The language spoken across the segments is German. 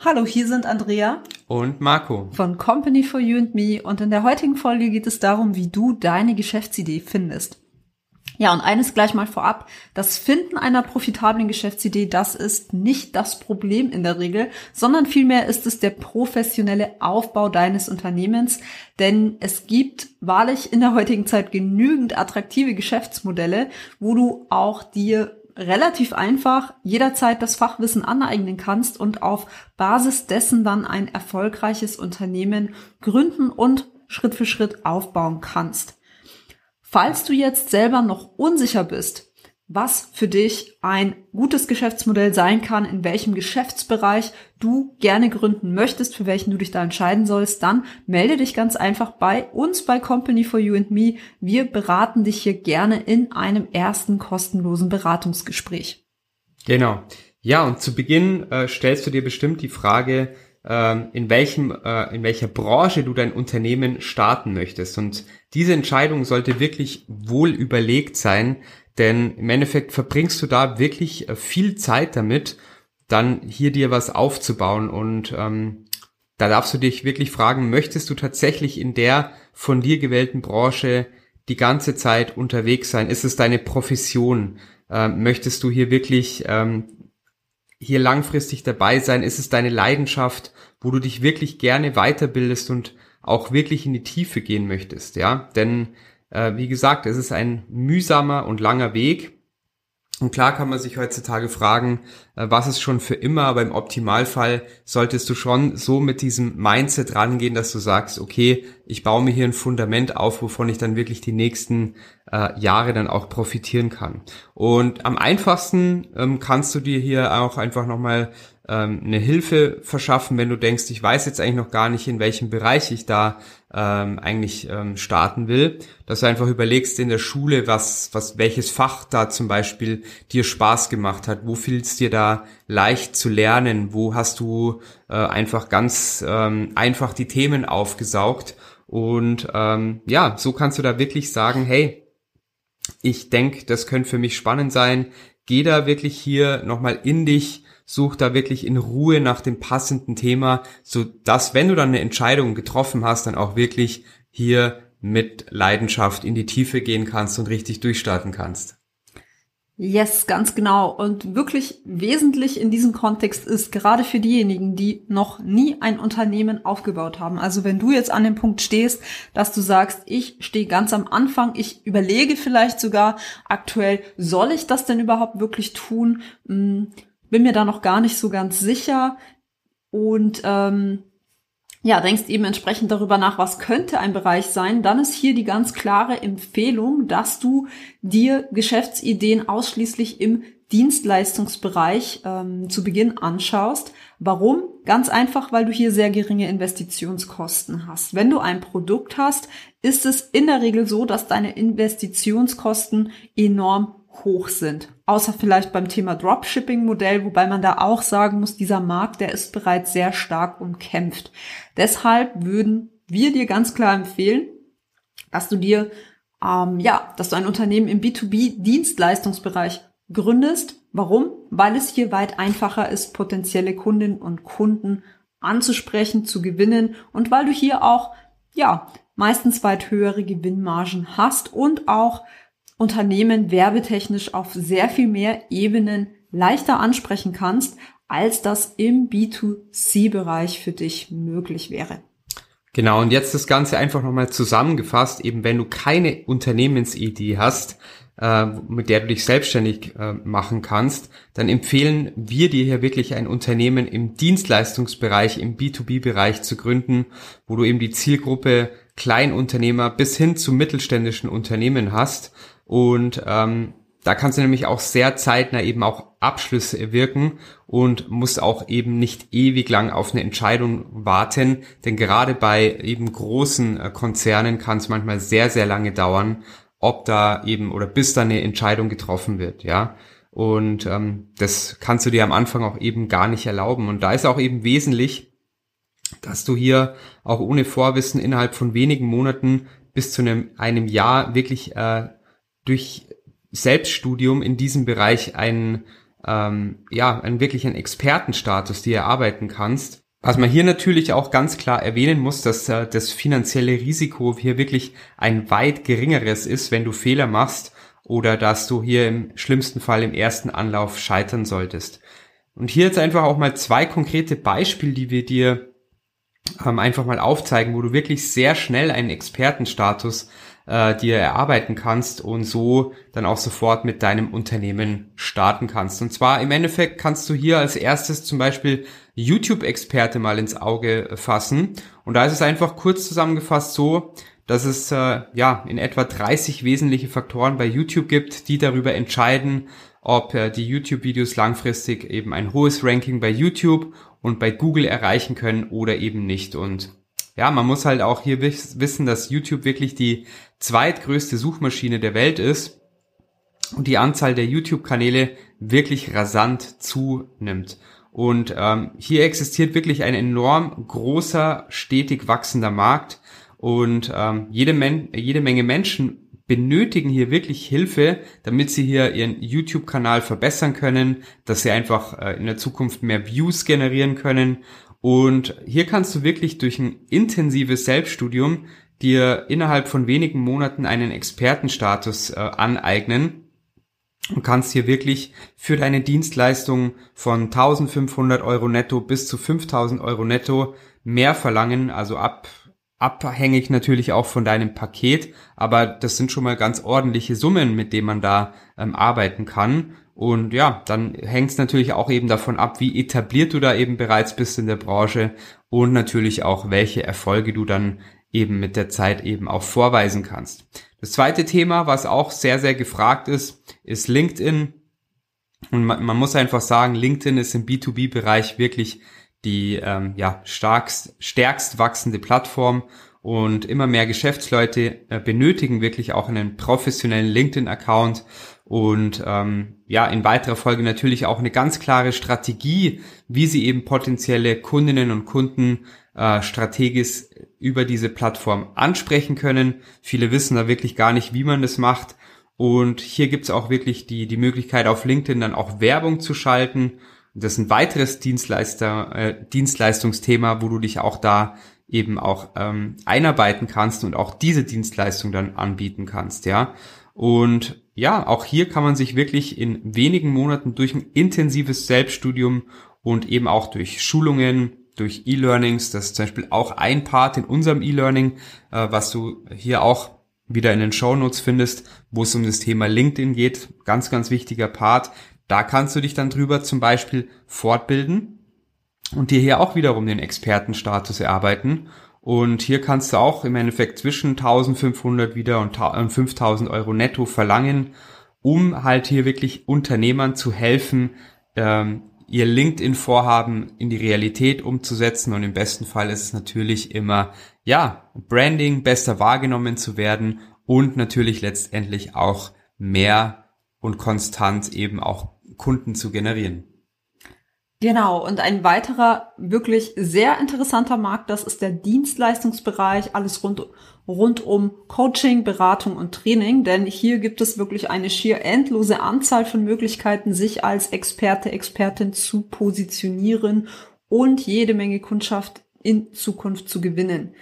Hallo, hier sind Andrea und Marco von Company for You and Me und in der heutigen Folge geht es darum, wie du deine Geschäftsidee findest. Ja, und eines gleich mal vorab. Das Finden einer profitablen Geschäftsidee, das ist nicht das Problem in der Regel, sondern vielmehr ist es der professionelle Aufbau deines Unternehmens. Denn es gibt wahrlich in der heutigen Zeit genügend attraktive Geschäftsmodelle, wo du auch dir relativ einfach jederzeit das Fachwissen aneignen kannst und auf Basis dessen dann ein erfolgreiches Unternehmen gründen und Schritt für Schritt aufbauen kannst. Falls du jetzt selber noch unsicher bist, was für dich ein gutes Geschäftsmodell sein kann, in welchem Geschäftsbereich du gerne gründen möchtest, für welchen du dich da entscheiden sollst, dann melde dich ganz einfach bei uns bei Company for You and Me. Wir beraten dich hier gerne in einem ersten kostenlosen Beratungsgespräch. Genau. Ja, und zu Beginn äh, stellst du dir bestimmt die Frage, in welchem, äh, in welcher Branche du dein Unternehmen starten möchtest. Und diese Entscheidung sollte wirklich wohl überlegt sein, denn im Endeffekt verbringst du da wirklich äh, viel Zeit damit, dann hier dir was aufzubauen. Und ähm, da darfst du dich wirklich fragen, möchtest du tatsächlich in der von dir gewählten Branche die ganze Zeit unterwegs sein? Ist es deine Profession? Ähm, möchtest du hier wirklich ähm, hier langfristig dabei sein? Ist es deine Leidenschaft, wo du dich wirklich gerne weiterbildest und auch wirklich in die Tiefe gehen möchtest? Ja, denn äh, wie gesagt, es ist ein mühsamer und langer Weg. Und klar kann man sich heutzutage fragen, äh, was ist schon für immer, aber im Optimalfall solltest du schon so mit diesem Mindset rangehen, dass du sagst, okay, ich baue mir hier ein Fundament auf, wovon ich dann wirklich die nächsten äh, Jahre dann auch profitieren kann. Und am einfachsten ähm, kannst du dir hier auch einfach nochmal ähm, eine Hilfe verschaffen, wenn du denkst, ich weiß jetzt eigentlich noch gar nicht, in welchem Bereich ich da ähm, eigentlich ähm, starten will, dass du einfach überlegst in der Schule, was, was, welches Fach da zum Beispiel dir Spaß gemacht hat, wo fiel es dir da leicht zu lernen, wo hast du äh, einfach ganz ähm, einfach die Themen aufgesaugt? Und ähm, ja, so kannst du da wirklich sagen, hey, ich denke, das könnte für mich spannend sein. Geh da wirklich hier nochmal in dich, such da wirklich in Ruhe nach dem passenden Thema, so dass, wenn du dann eine Entscheidung getroffen hast, dann auch wirklich hier mit Leidenschaft in die Tiefe gehen kannst und richtig durchstarten kannst. Yes, ganz genau. Und wirklich wesentlich in diesem Kontext ist gerade für diejenigen, die noch nie ein Unternehmen aufgebaut haben. Also wenn du jetzt an dem Punkt stehst, dass du sagst, ich stehe ganz am Anfang, ich überlege vielleicht sogar aktuell, soll ich das denn überhaupt wirklich tun? Bin mir da noch gar nicht so ganz sicher und ähm, ja, denkst eben entsprechend darüber nach, was könnte ein Bereich sein, dann ist hier die ganz klare Empfehlung, dass du dir Geschäftsideen ausschließlich im Dienstleistungsbereich ähm, zu Beginn anschaust. Warum? Ganz einfach, weil du hier sehr geringe Investitionskosten hast. Wenn du ein Produkt hast, ist es in der Regel so, dass deine Investitionskosten enorm hoch sind. Außer vielleicht beim Thema Dropshipping-Modell, wobei man da auch sagen muss, dieser Markt, der ist bereits sehr stark umkämpft. Deshalb würden wir dir ganz klar empfehlen, dass du dir, ähm, ja, dass du ein Unternehmen im B2B-Dienstleistungsbereich gründest. Warum? Weil es hier weit einfacher ist, potenzielle Kundinnen und Kunden anzusprechen, zu gewinnen und weil du hier auch, ja, meistens weit höhere Gewinnmargen hast und auch Unternehmen werbetechnisch auf sehr viel mehr Ebenen leichter ansprechen kannst, als das im B2C-Bereich für dich möglich wäre. Genau, und jetzt das Ganze einfach nochmal zusammengefasst, eben wenn du keine Unternehmensidee hast, äh, mit der du dich selbstständig äh, machen kannst, dann empfehlen wir dir hier wirklich ein Unternehmen im Dienstleistungsbereich, im B2B-Bereich zu gründen, wo du eben die Zielgruppe Kleinunternehmer bis hin zu mittelständischen Unternehmen hast und ähm, da kannst du nämlich auch sehr zeitnah eben auch Abschlüsse wirken und musst auch eben nicht ewig lang auf eine Entscheidung warten, denn gerade bei eben großen äh, Konzernen kann es manchmal sehr, sehr lange dauern, ob da eben oder bis da eine Entscheidung getroffen wird, ja. Und ähm, das kannst du dir am Anfang auch eben gar nicht erlauben. Und da ist auch eben wesentlich, dass du hier auch ohne Vorwissen innerhalb von wenigen Monaten bis zu einem, einem Jahr wirklich äh, durch Selbststudium in diesem Bereich einen, ähm, ja, einen wirklichen Expertenstatus dir erarbeiten kannst. Was man hier natürlich auch ganz klar erwähnen muss, dass äh, das finanzielle Risiko hier wirklich ein weit geringeres ist, wenn du Fehler machst oder dass du hier im schlimmsten Fall im ersten Anlauf scheitern solltest. Und hier jetzt einfach auch mal zwei konkrete Beispiele, die wir dir ähm, einfach mal aufzeigen, wo du wirklich sehr schnell einen Expertenstatus äh, dir erarbeiten kannst und so dann auch sofort mit deinem Unternehmen starten kannst. Und zwar im Endeffekt kannst du hier als erstes zum Beispiel YouTube-Experte mal ins Auge fassen. Und da ist es einfach kurz zusammengefasst so, dass es äh, ja in etwa 30 wesentliche Faktoren bei YouTube gibt, die darüber entscheiden, ob äh, die YouTube-Videos langfristig eben ein hohes Ranking bei YouTube und bei Google erreichen können oder eben nicht. Und ja, man muss halt auch hier wissen, dass YouTube wirklich die zweitgrößte Suchmaschine der Welt ist und die Anzahl der YouTube-Kanäle wirklich rasant zunimmt. Und ähm, hier existiert wirklich ein enorm großer, stetig wachsender Markt und ähm, jede, Men jede Menge Menschen benötigen hier wirklich Hilfe, damit sie hier ihren YouTube-Kanal verbessern können, dass sie einfach äh, in der Zukunft mehr Views generieren können. Und hier kannst du wirklich durch ein intensives Selbststudium dir innerhalb von wenigen Monaten einen Expertenstatus äh, aneignen und kannst hier wirklich für deine Dienstleistung von 1500 Euro netto bis zu 5000 Euro netto mehr verlangen, also ab abhängig natürlich auch von deinem Paket, aber das sind schon mal ganz ordentliche Summen, mit denen man da ähm, arbeiten kann. Und ja, dann hängt es natürlich auch eben davon ab, wie etabliert du da eben bereits bist in der Branche und natürlich auch, welche Erfolge du dann eben mit der Zeit eben auch vorweisen kannst. Das zweite Thema, was auch sehr, sehr gefragt ist, ist LinkedIn. Und man, man muss einfach sagen, LinkedIn ist im B2B-Bereich wirklich die ähm, ja, starkst, stärkst wachsende Plattform und immer mehr Geschäftsleute äh, benötigen wirklich auch einen professionellen LinkedIn-Account und ähm, ja, in weiterer Folge natürlich auch eine ganz klare Strategie, wie sie eben potenzielle Kundinnen und Kunden äh, strategisch über diese Plattform ansprechen können. Viele wissen da wirklich gar nicht, wie man das macht. Und hier gibt's auch wirklich die, die Möglichkeit, auf LinkedIn dann auch Werbung zu schalten. Das ist ein weiteres Dienstleister, äh, Dienstleistungsthema, wo du dich auch da eben auch ähm, einarbeiten kannst und auch diese Dienstleistung dann anbieten kannst, ja. Und ja, auch hier kann man sich wirklich in wenigen Monaten durch ein intensives Selbststudium und eben auch durch Schulungen, durch E-Learnings, das ist zum Beispiel auch ein Part in unserem E-Learning, äh, was du hier auch wieder in den Show Notes findest, wo es um das Thema LinkedIn geht. Ganz, ganz wichtiger Part. Da kannst du dich dann drüber zum Beispiel fortbilden und dir hier auch wiederum den Expertenstatus erarbeiten. Und hier kannst du auch im Endeffekt zwischen 1500 wieder und 5000 Euro netto verlangen, um halt hier wirklich Unternehmern zu helfen, ähm, ihr LinkedIn-Vorhaben in die Realität umzusetzen. Und im besten Fall ist es natürlich immer, ja, Branding, besser wahrgenommen zu werden und natürlich letztendlich auch mehr und konstant eben auch Kunden zu generieren. Genau, und ein weiterer wirklich sehr interessanter Markt, das ist der Dienstleistungsbereich, alles rund, rund um Coaching, Beratung und Training, denn hier gibt es wirklich eine schier endlose Anzahl von Möglichkeiten, sich als Experte, Expertin zu positionieren und jede Menge Kundschaft in Zukunft zu gewinnen.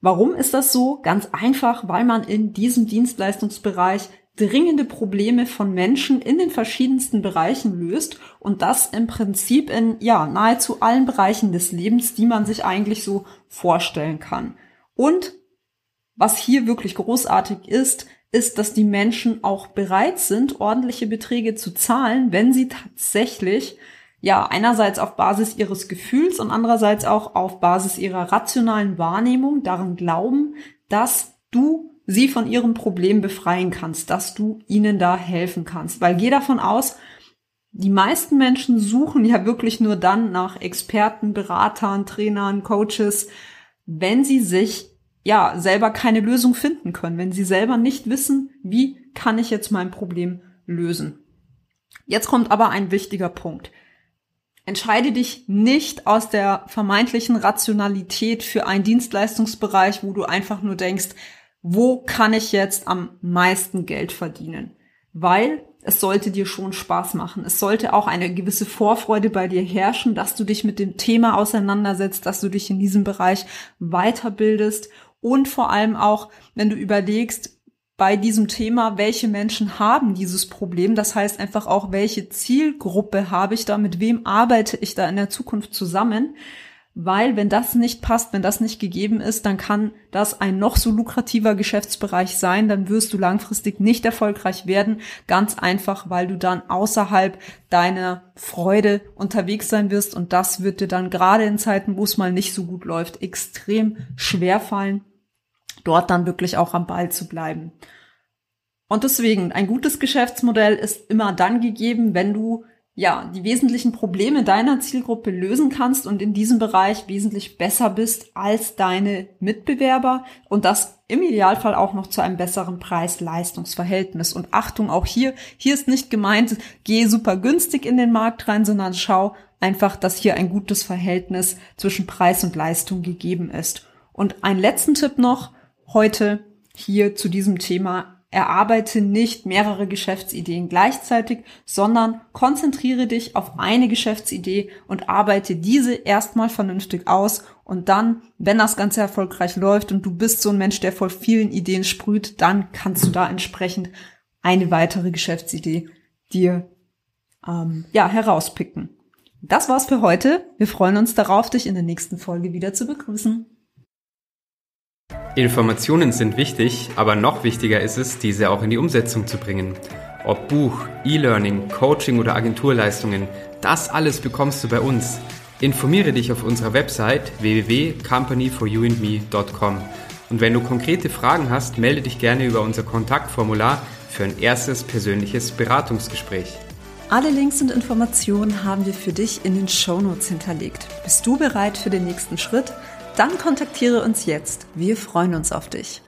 Warum ist das so? Ganz einfach, weil man in diesem Dienstleistungsbereich dringende Probleme von Menschen in den verschiedensten Bereichen löst und das im Prinzip in ja nahezu allen Bereichen des Lebens, die man sich eigentlich so vorstellen kann. Und was hier wirklich großartig ist, ist, dass die Menschen auch bereit sind, ordentliche Beträge zu zahlen, wenn sie tatsächlich ja einerseits auf Basis ihres Gefühls und andererseits auch auf Basis ihrer rationalen Wahrnehmung daran glauben, dass du sie von ihrem Problem befreien kannst, dass du ihnen da helfen kannst. Weil geh davon aus, die meisten Menschen suchen ja wirklich nur dann nach Experten, Beratern, Trainern, Coaches, wenn sie sich ja selber keine Lösung finden können, wenn sie selber nicht wissen, wie kann ich jetzt mein Problem lösen. Jetzt kommt aber ein wichtiger Punkt. Entscheide dich nicht aus der vermeintlichen Rationalität für einen Dienstleistungsbereich, wo du einfach nur denkst, wo kann ich jetzt am meisten Geld verdienen? Weil es sollte dir schon Spaß machen. Es sollte auch eine gewisse Vorfreude bei dir herrschen, dass du dich mit dem Thema auseinandersetzt, dass du dich in diesem Bereich weiterbildest und vor allem auch, wenn du überlegst, bei diesem Thema, welche Menschen haben dieses Problem. Das heißt einfach auch, welche Zielgruppe habe ich da, mit wem arbeite ich da in der Zukunft zusammen. Weil wenn das nicht passt, wenn das nicht gegeben ist, dann kann das ein noch so lukrativer Geschäftsbereich sein, dann wirst du langfristig nicht erfolgreich werden. Ganz einfach, weil du dann außerhalb deiner Freude unterwegs sein wirst und das wird dir dann gerade in Zeiten, wo es mal nicht so gut läuft, extrem schwer fallen dort dann wirklich auch am Ball zu bleiben. Und deswegen, ein gutes Geschäftsmodell ist immer dann gegeben, wenn du ja, die wesentlichen Probleme deiner Zielgruppe lösen kannst und in diesem Bereich wesentlich besser bist als deine Mitbewerber und das im Idealfall auch noch zu einem besseren Preis-Leistungs-Verhältnis. Und Achtung, auch hier, hier ist nicht gemeint, geh super günstig in den Markt rein, sondern schau einfach, dass hier ein gutes Verhältnis zwischen Preis und Leistung gegeben ist. Und einen letzten Tipp noch, heute hier zu diesem Thema. Erarbeite nicht mehrere Geschäftsideen gleichzeitig, sondern konzentriere dich auf eine Geschäftsidee und arbeite diese erstmal vernünftig aus und dann, wenn das Ganze erfolgreich läuft und du bist so ein Mensch, der vor vielen Ideen sprüht, dann kannst du da entsprechend eine weitere Geschäftsidee dir ähm, ja herauspicken. Das war's für heute. Wir freuen uns darauf, dich in der nächsten Folge wieder zu begrüßen. Informationen sind wichtig, aber noch wichtiger ist es, diese auch in die Umsetzung zu bringen. Ob Buch, E-Learning, Coaching oder Agenturleistungen, das alles bekommst du bei uns. Informiere dich auf unserer Website www.companyforyouandme.com. Und wenn du konkrete Fragen hast, melde dich gerne über unser Kontaktformular für ein erstes persönliches Beratungsgespräch. Alle Links und Informationen haben wir für dich in den Shownotes hinterlegt. Bist du bereit für den nächsten Schritt? Dann kontaktiere uns jetzt. Wir freuen uns auf dich.